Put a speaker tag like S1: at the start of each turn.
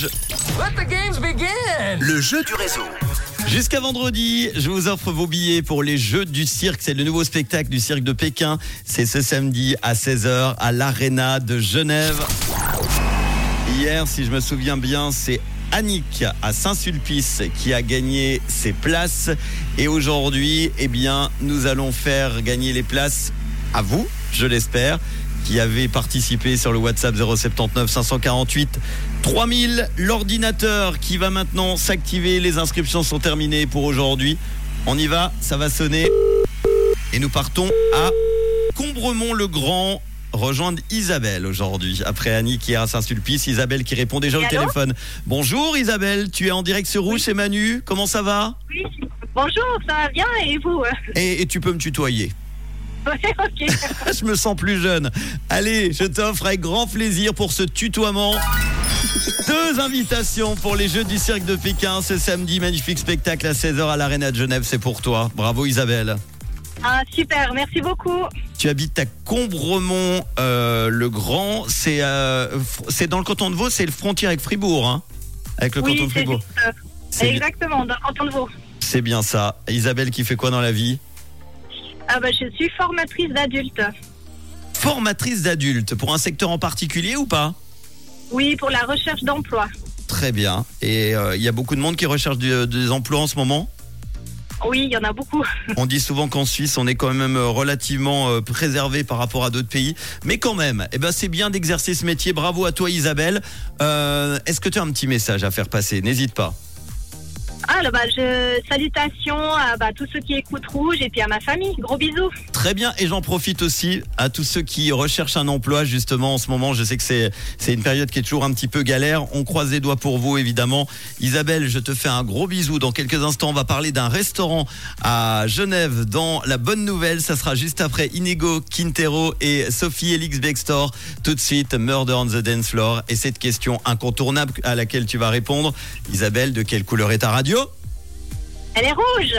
S1: Rouge.
S2: Let the games begin.
S3: Le jeu du réseau.
S1: Jusqu'à vendredi, je vous offre vos billets pour les Jeux du Cirque. C'est le nouveau spectacle du Cirque de Pékin. C'est ce samedi à 16h à l'Arena de Genève. Hier, si je me souviens bien, c'est Annick à Saint-Sulpice qui a gagné ses places. Et aujourd'hui, eh bien, nous allons faire gagner les places à vous, je l'espère, qui avez participé sur le WhatsApp 079 548 3000. L'ordinateur qui va maintenant s'activer. Les inscriptions sont terminées pour aujourd'hui. On y va, ça va sonner. Et nous partons à Combremont-le-Grand rejoindre Isabelle aujourd'hui. Après Annie qui est à Saint-Sulpice, Isabelle qui répond déjà au téléphone. Bonjour Isabelle, tu es en direct sur Rouge, c'est Manu. Comment ça va?
S4: Oui. Bonjour, ça va bien et vous?
S1: Et, et tu peux me tutoyer.
S4: Ouais, ok.
S1: Je me sens plus jeune. Allez, je t'offre avec grand plaisir pour ce tutoiement. Deux invitations pour les Jeux du Cirque de Pékin ce samedi. Magnifique spectacle à 16h à l'Arena de Genève, c'est pour toi. Bravo Isabelle.
S4: Ah, super, merci beaucoup.
S1: Tu habites à Combremont euh, le Grand. C'est euh, c'est dans le canton de Vaud, c'est le frontière avec Fribourg. Hein avec le
S4: oui,
S1: canton de Fribourg.
S4: juste, euh, exactement, dans le canton de Vaud.
S1: C'est bien ça. Isabelle qui fait quoi dans la vie?
S4: Ah bah, je suis formatrice d'adultes.
S1: Formatrice d'adultes. Pour un secteur en particulier ou pas?
S4: Oui, pour la recherche d'emploi.
S1: Très bien. Et euh, il y a beaucoup de monde qui recherche du- des emplois en ce moment?
S4: Oui, il y en a beaucoup.
S1: On dit souvent qu'en Suisse, on est quand même euh, relativement euh, préservé par rapport à d'autres pays. Mais quand même, eh ben, c'est bien d'exercer ce métier. Bravo à toi Isabelle. Euh, Est-ce que tu as un petit message à faire passer? N'hésite pas.
S4: Là, bah, salutations à bah, tous ceux qui écoutent Rouge et puis à ma famille. Gros bisous.
S1: Très bien, et j'en profite aussi à tous ceux qui recherchent un emploi justement en ce moment. Je sais que c'est c'est une période qui est toujours un petit peu galère. On croise les doigts pour vous évidemment. Isabelle, je te fais un gros bisou. Dans quelques instants, on va parler d'un restaurant à Genève dans la bonne nouvelle. Ça sera juste après Inigo Quintero et Sophie Elix Bextor. Tout de suite, Murder on the Dance Floor. Et cette question incontournable à laquelle tu vas répondre. Isabelle, de quelle couleur est ta radio?
S4: Elle est rouge.